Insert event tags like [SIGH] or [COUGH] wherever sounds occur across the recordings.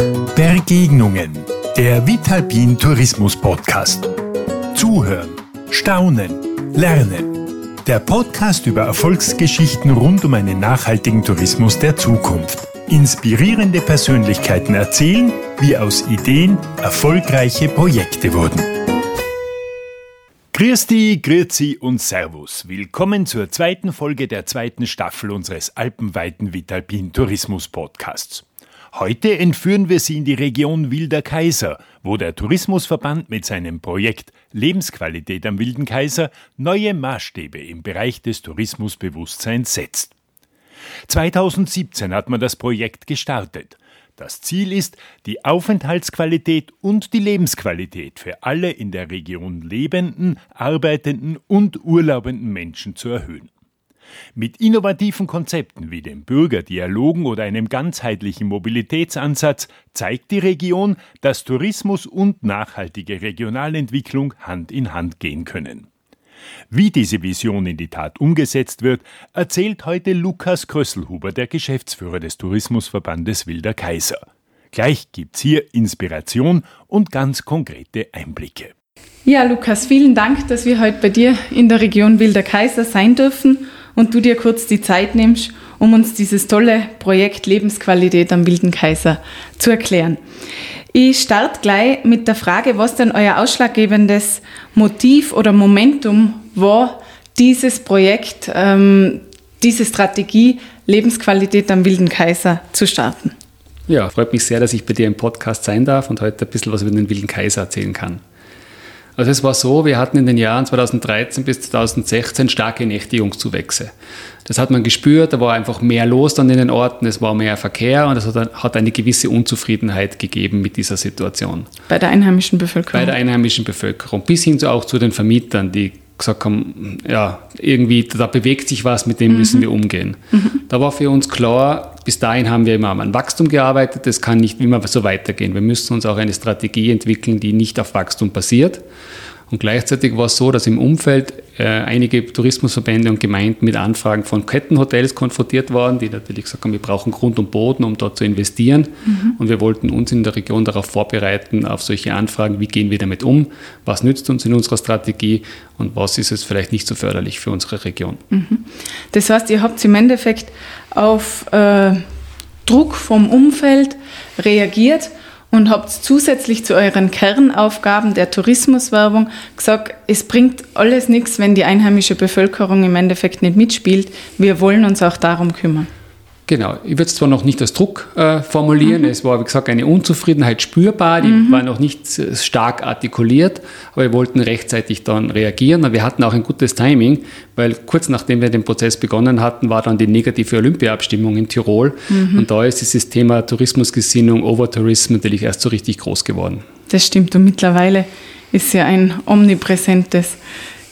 Begegnungen. Der Vitalpin Tourismus Podcast. Zuhören, staunen, lernen. Der Podcast über Erfolgsgeschichten rund um einen nachhaltigen Tourismus der Zukunft. Inspirierende Persönlichkeiten erzählen, wie aus Ideen erfolgreiche Projekte wurden. Christi, Grüezi und Servus. Willkommen zur zweiten Folge der zweiten Staffel unseres alpenweiten Vitalpin Tourismus Podcasts. Heute entführen wir Sie in die Region Wilder Kaiser, wo der Tourismusverband mit seinem Projekt Lebensqualität am Wilden Kaiser neue Maßstäbe im Bereich des Tourismusbewusstseins setzt. 2017 hat man das Projekt gestartet. Das Ziel ist, die Aufenthaltsqualität und die Lebensqualität für alle in der Region lebenden, arbeitenden und urlaubenden Menschen zu erhöhen. Mit innovativen Konzepten wie dem Bürgerdialogen oder einem ganzheitlichen Mobilitätsansatz zeigt die Region, dass Tourismus und nachhaltige Regionalentwicklung Hand in Hand gehen können. Wie diese Vision in die Tat umgesetzt wird, erzählt heute Lukas Krösselhuber, der Geschäftsführer des Tourismusverbandes Wilder Kaiser. Gleich gibt's hier Inspiration und ganz konkrete Einblicke. Ja, Lukas, vielen Dank, dass wir heute bei dir in der Region Wilder Kaiser sein dürfen und du dir kurz die Zeit nimmst, um uns dieses tolle Projekt Lebensqualität am Wilden Kaiser zu erklären. Ich starte gleich mit der Frage, was denn euer ausschlaggebendes Motiv oder Momentum war, dieses Projekt, ähm, diese Strategie Lebensqualität am Wilden Kaiser zu starten. Ja, freut mich sehr, dass ich bei dir im Podcast sein darf und heute ein bisschen was über den Wilden Kaiser erzählen kann. Also es war so, wir hatten in den Jahren 2013 bis 2016 starke Nächtigungszuwächse. Das hat man gespürt, da war einfach mehr los dann in den Orten, es war mehr Verkehr und es hat eine gewisse Unzufriedenheit gegeben mit dieser Situation. Bei der einheimischen Bevölkerung? Bei der einheimischen Bevölkerung, bis hin zu, auch zu den Vermietern, die gesagt haben, ja, irgendwie, da bewegt sich was, mit dem mhm. müssen wir umgehen. Mhm. Da war für uns klar, bis dahin haben wir immer an Wachstum gearbeitet, das kann nicht immer so weitergehen. Wir müssen uns auch eine Strategie entwickeln, die nicht auf Wachstum basiert. Und gleichzeitig war es so, dass im Umfeld äh, einige Tourismusverbände und Gemeinden mit Anfragen von Kettenhotels konfrontiert waren, die natürlich gesagt haben, wir brauchen Grund und Boden, um dort zu investieren. Mhm. Und wir wollten uns in der Region darauf vorbereiten, auf solche Anfragen, wie gehen wir damit um, was nützt uns in unserer Strategie und was ist es vielleicht nicht so förderlich für unsere Region. Mhm. Das heißt, ihr habt im Endeffekt auf äh, Druck vom Umfeld reagiert und habt zusätzlich zu euren Kernaufgaben der Tourismuswerbung gesagt, es bringt alles nichts, wenn die einheimische Bevölkerung im Endeffekt nicht mitspielt. Wir wollen uns auch darum kümmern. Genau, ich würde es zwar noch nicht als Druck äh, formulieren, mhm. es war, wie gesagt, eine Unzufriedenheit spürbar, die mhm. war noch nicht stark artikuliert, aber wir wollten rechtzeitig dann reagieren und wir hatten auch ein gutes Timing, weil kurz nachdem wir den Prozess begonnen hatten, war dann die negative Olympia-Abstimmung in Tirol mhm. und da ist dieses Thema Tourismusgesinnung, Overtourism natürlich erst so richtig groß geworden. Das stimmt und mittlerweile ist ja ein omnipräsentes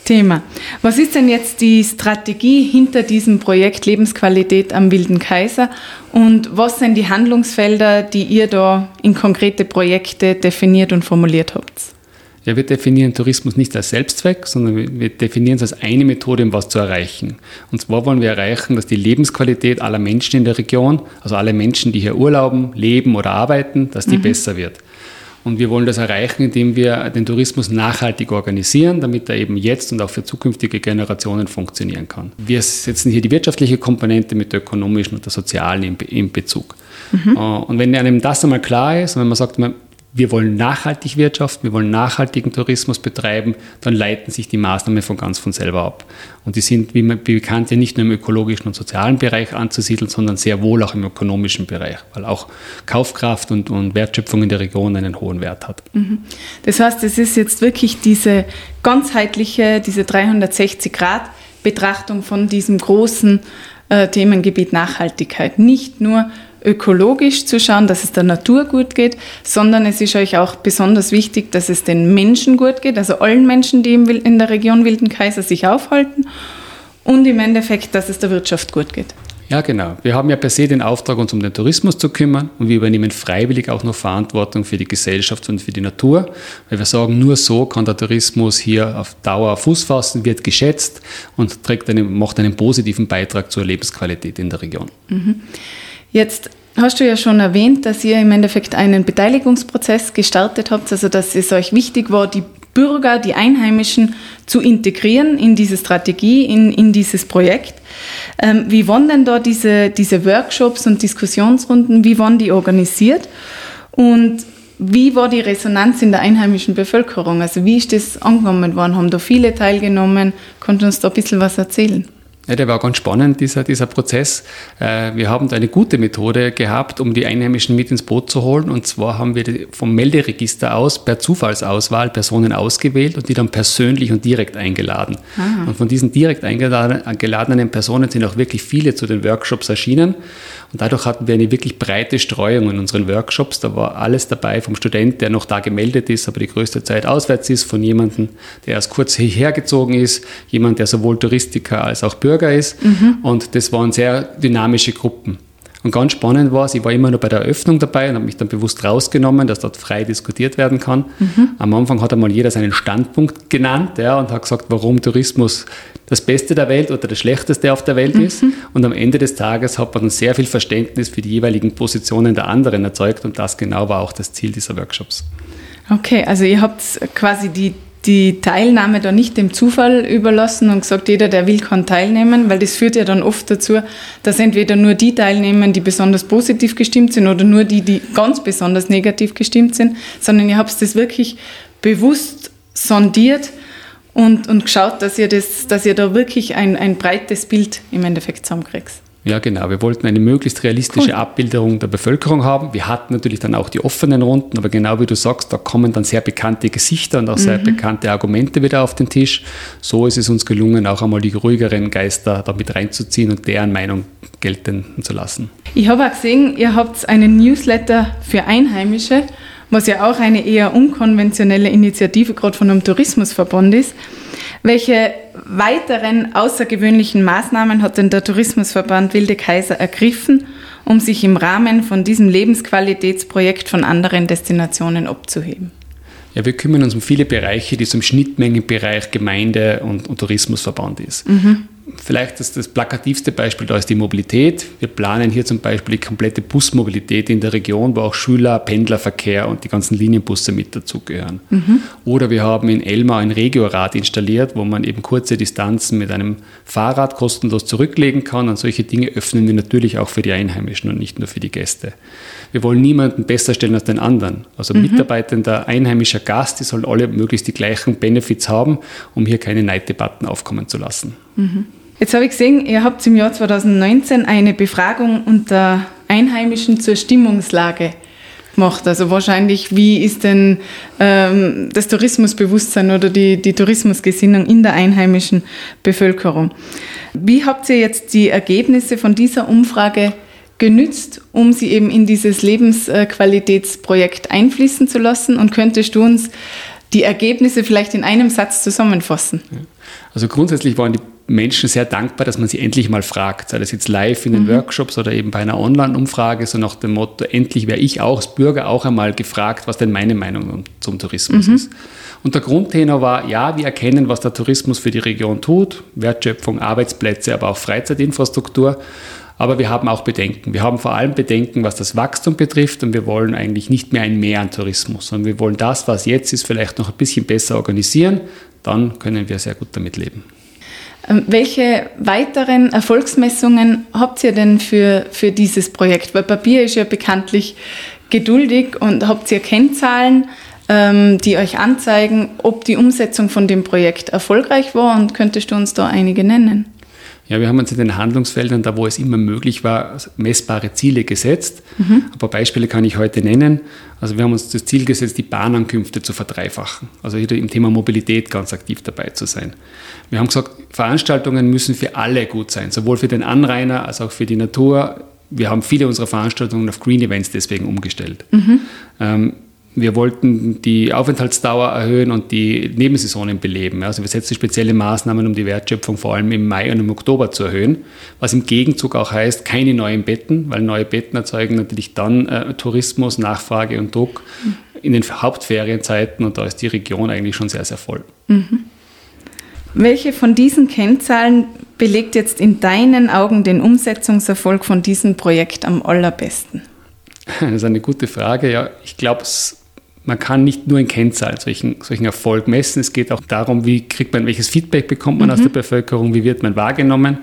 Thema. Was ist denn jetzt die Strategie hinter diesem Projekt Lebensqualität am Wilden Kaiser und was sind die Handlungsfelder, die ihr da in konkrete Projekte definiert und formuliert habt? Ja, wir definieren Tourismus nicht als Selbstzweck, sondern wir definieren es als eine Methode, um was zu erreichen. Und zwar wollen wir erreichen, dass die Lebensqualität aller Menschen in der Region, also alle Menschen, die hier urlauben, leben oder arbeiten, dass die mhm. besser wird. Und wir wollen das erreichen, indem wir den Tourismus nachhaltig organisieren, damit er eben jetzt und auch für zukünftige Generationen funktionieren kann. Wir setzen hier die wirtschaftliche Komponente mit der ökonomischen und der sozialen in, Bezug. Mhm. Äh, und wenn einem das einmal klar ist, wenn man sagt, wir wollen nachhaltig wirtschaften, wir wollen nachhaltigen Tourismus betreiben, dann leiten sich die Maßnahmen von ganz von selber ab. Und die sind, wie, bekannt, ja nicht nur im ökologischen und sozialen Bereich anzusiedeln, sondern sehr wohl auch im ökonomischen Bereich, weil auch Kaufkraft und, und Wertschöpfung in der Region einen hohen Wert hat. Mhm. Das heißt, es ist jetzt wirklich diese ganzheitliche, diese 360-Grad-Betrachtung von diesem großen äh, Themengebiet Nachhaltigkeit. Nicht nur ökologisch zu schauen, dass es der Natur gut geht, sondern es ist euch auch besonders wichtig, dass es den Menschen gut geht, also allen Menschen, die in der Region Wilden Kaiser sich aufhalten und im Endeffekt, dass es der Wirtschaft gut geht. Ja, genau. Wir haben ja per se den Auftrag, uns um den Tourismus zu kümmern und wir übernehmen freiwillig auch noch Verantwortung für die Gesellschaft und für die Natur, weil wir sagen, nur so kann der Tourismus hier auf Dauer Fuß fassen, wird geschätzt und trägt einen, macht einen positiven Beitrag zur Lebensqualität in der Region. Mhm. Jetzt hast du ja schon erwähnt, dass ihr im Endeffekt einen Beteiligungsprozess gestartet habt, also dass es euch wichtig war, die Bürger, die Einheimischen zu integrieren in diese Strategie, in, in dieses Projekt. Ähm, wie waren denn da diese, diese Workshops und Diskussionsrunden, wie waren die organisiert? Und wie war die Resonanz in der einheimischen Bevölkerung? Also wie ist das angenommen worden? Haben da viele teilgenommen? Kannst du uns da ein bisschen was erzählen? Ja, der war ganz spannend, dieser, dieser Prozess. Äh, wir haben da eine gute Methode gehabt, um die Einheimischen mit ins Boot zu holen. Und zwar haben wir vom Melderegister aus per Zufallsauswahl Personen ausgewählt und die dann persönlich und direkt eingeladen. Aha. Und von diesen direkt eingeladenen Personen sind auch wirklich viele zu den Workshops erschienen. Und dadurch hatten wir eine wirklich breite Streuung in unseren Workshops. Da war alles dabei vom Student, der noch da gemeldet ist, aber die größte Zeit auswärts ist, von jemandem, der erst kurz hierher gezogen ist, jemand, der sowohl Touristiker als auch Bürger ist. Mhm. Und das waren sehr dynamische Gruppen. Und ganz spannend war es, ich war immer nur bei der Eröffnung dabei und habe mich dann bewusst rausgenommen, dass dort frei diskutiert werden kann. Mhm. Am Anfang hat einmal jeder seinen Standpunkt genannt ja, und hat gesagt, warum Tourismus das Beste der Welt oder das Schlechteste auf der Welt mhm. ist. Und am Ende des Tages hat man sehr viel Verständnis für die jeweiligen Positionen der anderen erzeugt und das genau war auch das Ziel dieser Workshops. Okay, also ihr habt quasi die die Teilnahme da nicht dem Zufall überlassen und gesagt, jeder, der will, kann teilnehmen, weil das führt ja dann oft dazu, dass entweder nur die teilnehmen, die besonders positiv gestimmt sind oder nur die, die ganz besonders negativ gestimmt sind, sondern ihr habt das wirklich bewusst sondiert und, und geschaut, dass ihr, das, dass ihr da wirklich ein, ein breites Bild im Endeffekt zusammenkriegt. Ja, genau. Wir wollten eine möglichst realistische cool. Abbilderung der Bevölkerung haben. Wir hatten natürlich dann auch die offenen Runden, aber genau wie du sagst, da kommen dann sehr bekannte Gesichter und auch sehr mhm. bekannte Argumente wieder auf den Tisch. So ist es uns gelungen, auch einmal die ruhigeren Geister da mit reinzuziehen und deren Meinung gelten zu lassen. Ich habe auch gesehen, ihr habt einen Newsletter für Einheimische, was ja auch eine eher unkonventionelle Initiative gerade von einem Tourismusverband ist. Welche weiteren außergewöhnlichen Maßnahmen hat denn der Tourismusverband Wilde Kaiser ergriffen, um sich im Rahmen von diesem Lebensqualitätsprojekt von anderen Destinationen abzuheben? Ja, wir kümmern uns um viele Bereiche, die zum Schnittmengenbereich Gemeinde und, und Tourismusverband ist. Mhm. Vielleicht das, das plakativste Beispiel da ist die Mobilität. Wir planen hier zum Beispiel die komplette Busmobilität in der Region, wo auch Schüler, Pendlerverkehr und die ganzen Linienbusse mit dazugehören. Mhm. Oder wir haben in Elmau ein Regiorad installiert, wo man eben kurze Distanzen mit einem Fahrrad kostenlos zurücklegen kann. Und solche Dinge öffnen wir natürlich auch für die Einheimischen und nicht nur für die Gäste. Wir wollen niemanden besser stellen als den anderen. Also mhm. Mitarbeitender, einheimischer Gast, die sollen alle möglichst die gleichen Benefits haben, um hier keine Neiddebatten aufkommen zu lassen. Mhm. Jetzt habe ich gesehen, ihr habt im Jahr 2019 eine Befragung unter Einheimischen zur Stimmungslage gemacht. Also wahrscheinlich, wie ist denn ähm, das Tourismusbewusstsein oder die, die Tourismusgesinnung in der einheimischen Bevölkerung? Wie habt ihr jetzt die Ergebnisse von dieser Umfrage genützt, um sie eben in dieses Lebensqualitätsprojekt einfließen zu lassen? Und könntest du uns die Ergebnisse vielleicht in einem Satz zusammenfassen? Also grundsätzlich waren die Menschen sehr dankbar, dass man sie endlich mal fragt, sei das jetzt live in den mhm. Workshops oder eben bei einer Online-Umfrage, so nach dem Motto, endlich wäre ich auch als Bürger auch einmal gefragt, was denn meine Meinung zum Tourismus mhm. ist. Und der Grundtenor war, ja, wir erkennen, was der Tourismus für die Region tut, Wertschöpfung, Arbeitsplätze, aber auch Freizeitinfrastruktur. Aber wir haben auch Bedenken. Wir haben vor allem Bedenken, was das Wachstum betrifft und wir wollen eigentlich nicht mehr ein Mehr an Tourismus, sondern wir wollen das, was jetzt ist, vielleicht noch ein bisschen besser organisieren. Dann können wir sehr gut damit leben. Ähm, welche weiteren Erfolgsmessungen habt ihr denn für, für dieses Projekt? Weil Papier ist ja bekanntlich geduldig und habt ihr Kennzahlen, ähm, die euch anzeigen, ob die Umsetzung von dem Projekt erfolgreich war und könntest du uns da einige nennen? Ja, wir haben uns in den Handlungsfeldern, da wo es immer möglich war, messbare Ziele gesetzt. Mhm. Ein paar Beispiele kann ich heute nennen. Also wir haben uns das Ziel gesetzt, die Bahnankünfte zu verdreifachen. Also hier im Thema Mobilität ganz aktiv dabei zu sein. Wir haben gesagt, Veranstaltungen müssen für alle gut sein, sowohl für den Anrainer als auch für die Natur. Wir haben viele unserer Veranstaltungen auf Green Events deswegen umgestellt. Mhm. Ähm, wir wollten die Aufenthaltsdauer erhöhen und die Nebensaisonen beleben. Also wir setzen spezielle Maßnahmen, um die Wertschöpfung vor allem im Mai und im Oktober zu erhöhen, was im Gegenzug auch heißt, keine neuen Betten, weil neue Betten erzeugen natürlich dann äh, Tourismus, Nachfrage und Druck in den Hauptferienzeiten und da ist die Region eigentlich schon sehr, sehr voll. Mhm. Welche von diesen Kennzahlen belegt jetzt in deinen Augen den Umsetzungserfolg von diesem Projekt am allerbesten? [LAUGHS] Das ist eine gute Frage. Ja, ich glaube, man kann nicht nur in Kennzahlen solchen, solchen Erfolg messen. Es geht auch darum, wie kriegt man, welches Feedback bekommt man mhm. aus der Bevölkerung, wie wird man wahrgenommen.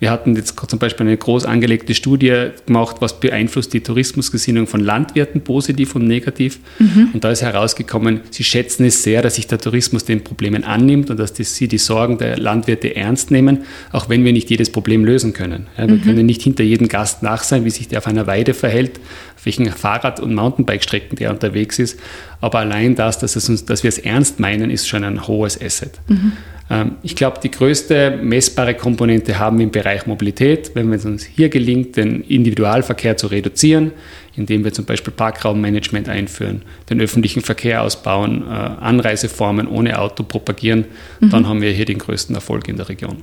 Wir hatten jetzt zum Beispiel eine groß angelegte Studie gemacht, was beeinflusst die Tourismusgesinnung von Landwirten positiv und negativ. Mhm. Und da ist herausgekommen, sie schätzen es sehr, dass sich der Tourismus den Problemen annimmt und dass die, sie die Sorgen der Landwirte ernst nehmen, auch wenn wir nicht jedes Problem lösen können. Ja, wir mhm. können nicht hinter jedem Gast nach sein, wie sich der auf einer Weide verhält, auf welchen Fahrrad- und Mountainbike-Strecken der unterwegs ist. Aber allein das, dass, es uns, dass wir es ernst meinen, ist schon ein hohes Asset. Mhm. Ähm, ich glaube, die größte messbare Komponente haben wir im Bereich Mobilität. Wenn es uns hier gelingt, den Individualverkehr zu reduzieren, indem wir zum Beispiel Parkraummanagement einführen, den öffentlichen Verkehr ausbauen, äh, Anreiseformen ohne Auto propagieren, mhm. dann haben wir hier den größten Erfolg in der Region.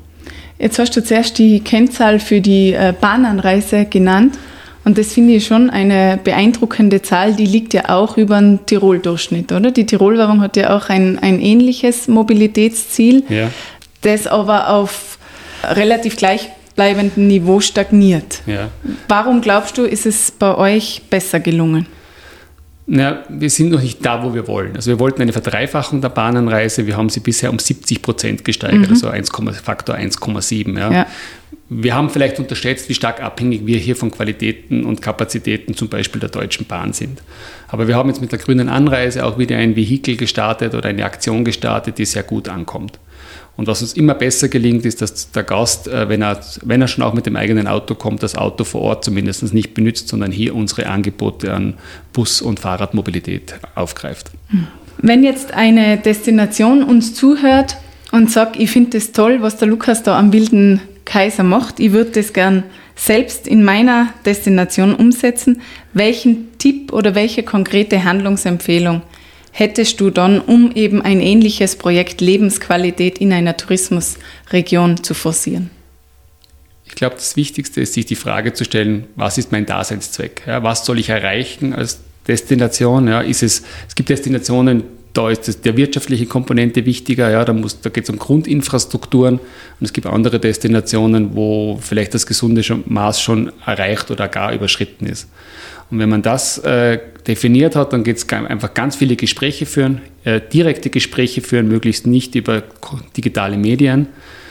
Jetzt hast du zuerst die Kennzahl für die äh, Bahnanreise genannt. Und das finde ich schon eine beeindruckende Zahl, die liegt ja auch über den Tirol-Durchschnitt, oder? Die Tirol-Werbung hat ja auch ein, ein ähnliches Mobilitätsziel, ja. das aber auf relativ gleichbleibendem Niveau stagniert. Ja. Warum glaubst du, ist es bei euch besser gelungen? Na, wir sind noch nicht da, wo wir wollen. Also wir wollten eine Verdreifachung der Bahnanreise. Wir haben sie bisher um 70 Prozent gesteigert, mhm. also 1, Faktor 1,7. Ja. ja. Wir haben vielleicht unterschätzt, wie stark abhängig wir hier von Qualitäten und Kapazitäten zum Beispiel der Deutschen Bahn sind. Aber wir haben jetzt mit der grünen Anreise auch wieder ein Vehikel gestartet oder eine Aktion gestartet, die sehr gut ankommt. Und was uns immer besser gelingt, ist, dass der Gast, äh, wenn er, wenn er schon auch mit dem eigenen Auto kommt, das Auto vor Ort zumindest nicht benutzt, sondern hier unsere Angebote an Bus- und Fahrradmobilität aufgreift. Wenn jetzt eine Destination uns zuhört und sagt, ich finde es toll, was der Lukas da am Wilden Kaiser macht. Ich würde das gern selbst in meiner Destination umsetzen. Welchen Tipp oder welche konkrete Handlungsempfehlung hättest du dann, um eben ein ähnliches Projekt Lebensqualität in einer Tourismusregion zu forcieren? Ich glaube, das Wichtigste ist, sich die Frage zu stellen, was ist mein Daseinszweck? Ja, was soll ich erreichen als Destination? Ja, ist es, es gibt Destinationen, da ist das, der wirtschaftliche Komponente wichtiger, ja, da, da geht es um Grundinfrastrukturen und es gibt andere Destinationen, wo vielleicht das gesunde Maß schon erreicht oder gar überschritten ist. Und wenn man das äh, definiert hat, dann geht es einfach ganz viele Gespräche führen, äh, direkte Gespräche führen, möglichst nicht über digitale Medien,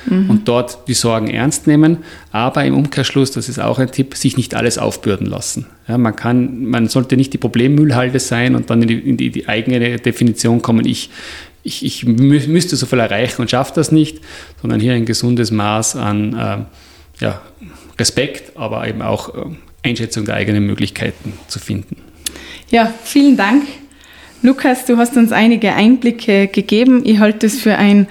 mhm. und dort die Sorgen ernst nehmen. Aber im Umkehrschluss, das ist auch ein Tipp, sich nicht alles aufbürden lassen. Ja, man, kann, man sollte nicht die Problemmüllhalde sein und dann in die, in die, die eigene Definition kommen, ich, ich, ich müsste so viel erreichen und schaffe das nicht, sondern hier ein gesundes Maß an äh, ja, Respekt, aber eben auch äh, Einschätzung der eigenen Möglichkeiten zu finden. Ja, vielen Dank. Lukas, du hast uns einige Einblicke gegeben. Ich halte es für ein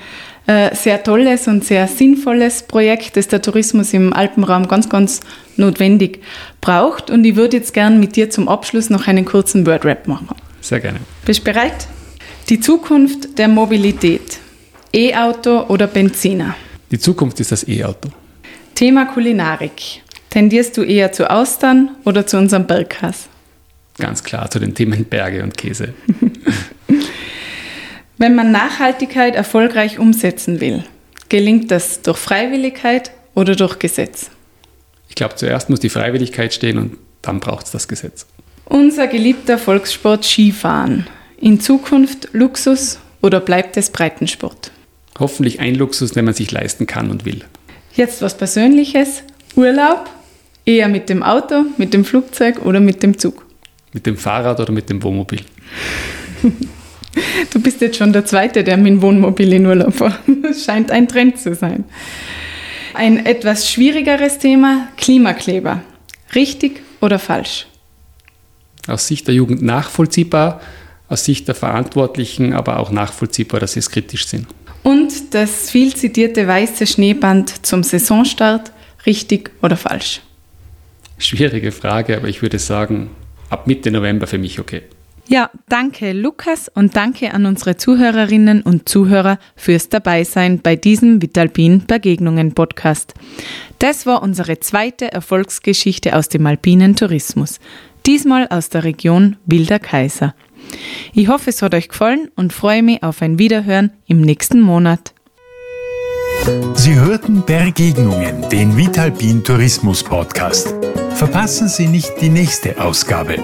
äh, sehr tolles und sehr sinnvolles Projekt, das der Tourismus im Alpenraum ganz, ganz notwendig braucht. Und ich würde jetzt gern mit dir zum Abschluss noch einen kurzen Word-Rap machen. Sehr gerne. Bist du bereit? Die Zukunft der Mobilität. E-Auto oder Benziner? Die Zukunft ist das E-Auto. Thema Kulinarik. Tendierst du eher zu Austern oder zu unserem Berghaus? Ganz klar zu den Themen Berge und Käse. [LAUGHS] Wenn man Nachhaltigkeit erfolgreich umsetzen will, gelingt das durch Freiwilligkeit oder durch Gesetz? Ich glaube, zuerst muss die Freiwilligkeit stehen und dann braucht es das Gesetz. Unser geliebter Volkssport Skifahren. In Zukunft Luxus oder bleibt es Breitensport? Hoffentlich ein Luxus, den man sich leisten kann und will. Jetzt was Persönliches. Urlaub? Eher mit dem Auto, mit dem Flugzeug oder mit dem Zug? Mit dem Fahrrad oder mit dem Wohnmobil? [LAUGHS] Du bist jetzt schon der Zweite, der mit dem Wohnmobil in Urlaub war. Das [LAUGHS] scheint ein Trend zu sein. Ein etwas schwierigeres Thema, Klimakleber. Richtig oder falsch? Aus Sicht der Jugend nachvollziehbar, aus Sicht der Verantwortlichen aber auch nachvollziehbar, dass sie es kritisch sind. Und das viel zitierte weiße Schneeband zum Saisonstart, richtig oder falsch? Schwierige Frage, aber ich würde sagen, ab Mitte November für mich okay. Ja, danke Lukas und danke an unsere Zuhörerinnen und Zuhörer fürs Dabeisein bei diesem Vitalpin Begegnungen Podcast. Das war unsere zweite Erfolgsgeschichte aus dem alpinen Tourismus, diesmal aus der Region Wilder Kaiser. Ich hoffe, es hat euch gefallen und freue mich auf ein Wiederhören im nächsten Monat. Sie hörten Begegnungen, den Vitalpin Tourismus Podcast. Verpassen Sie nicht die nächste Ausgabe.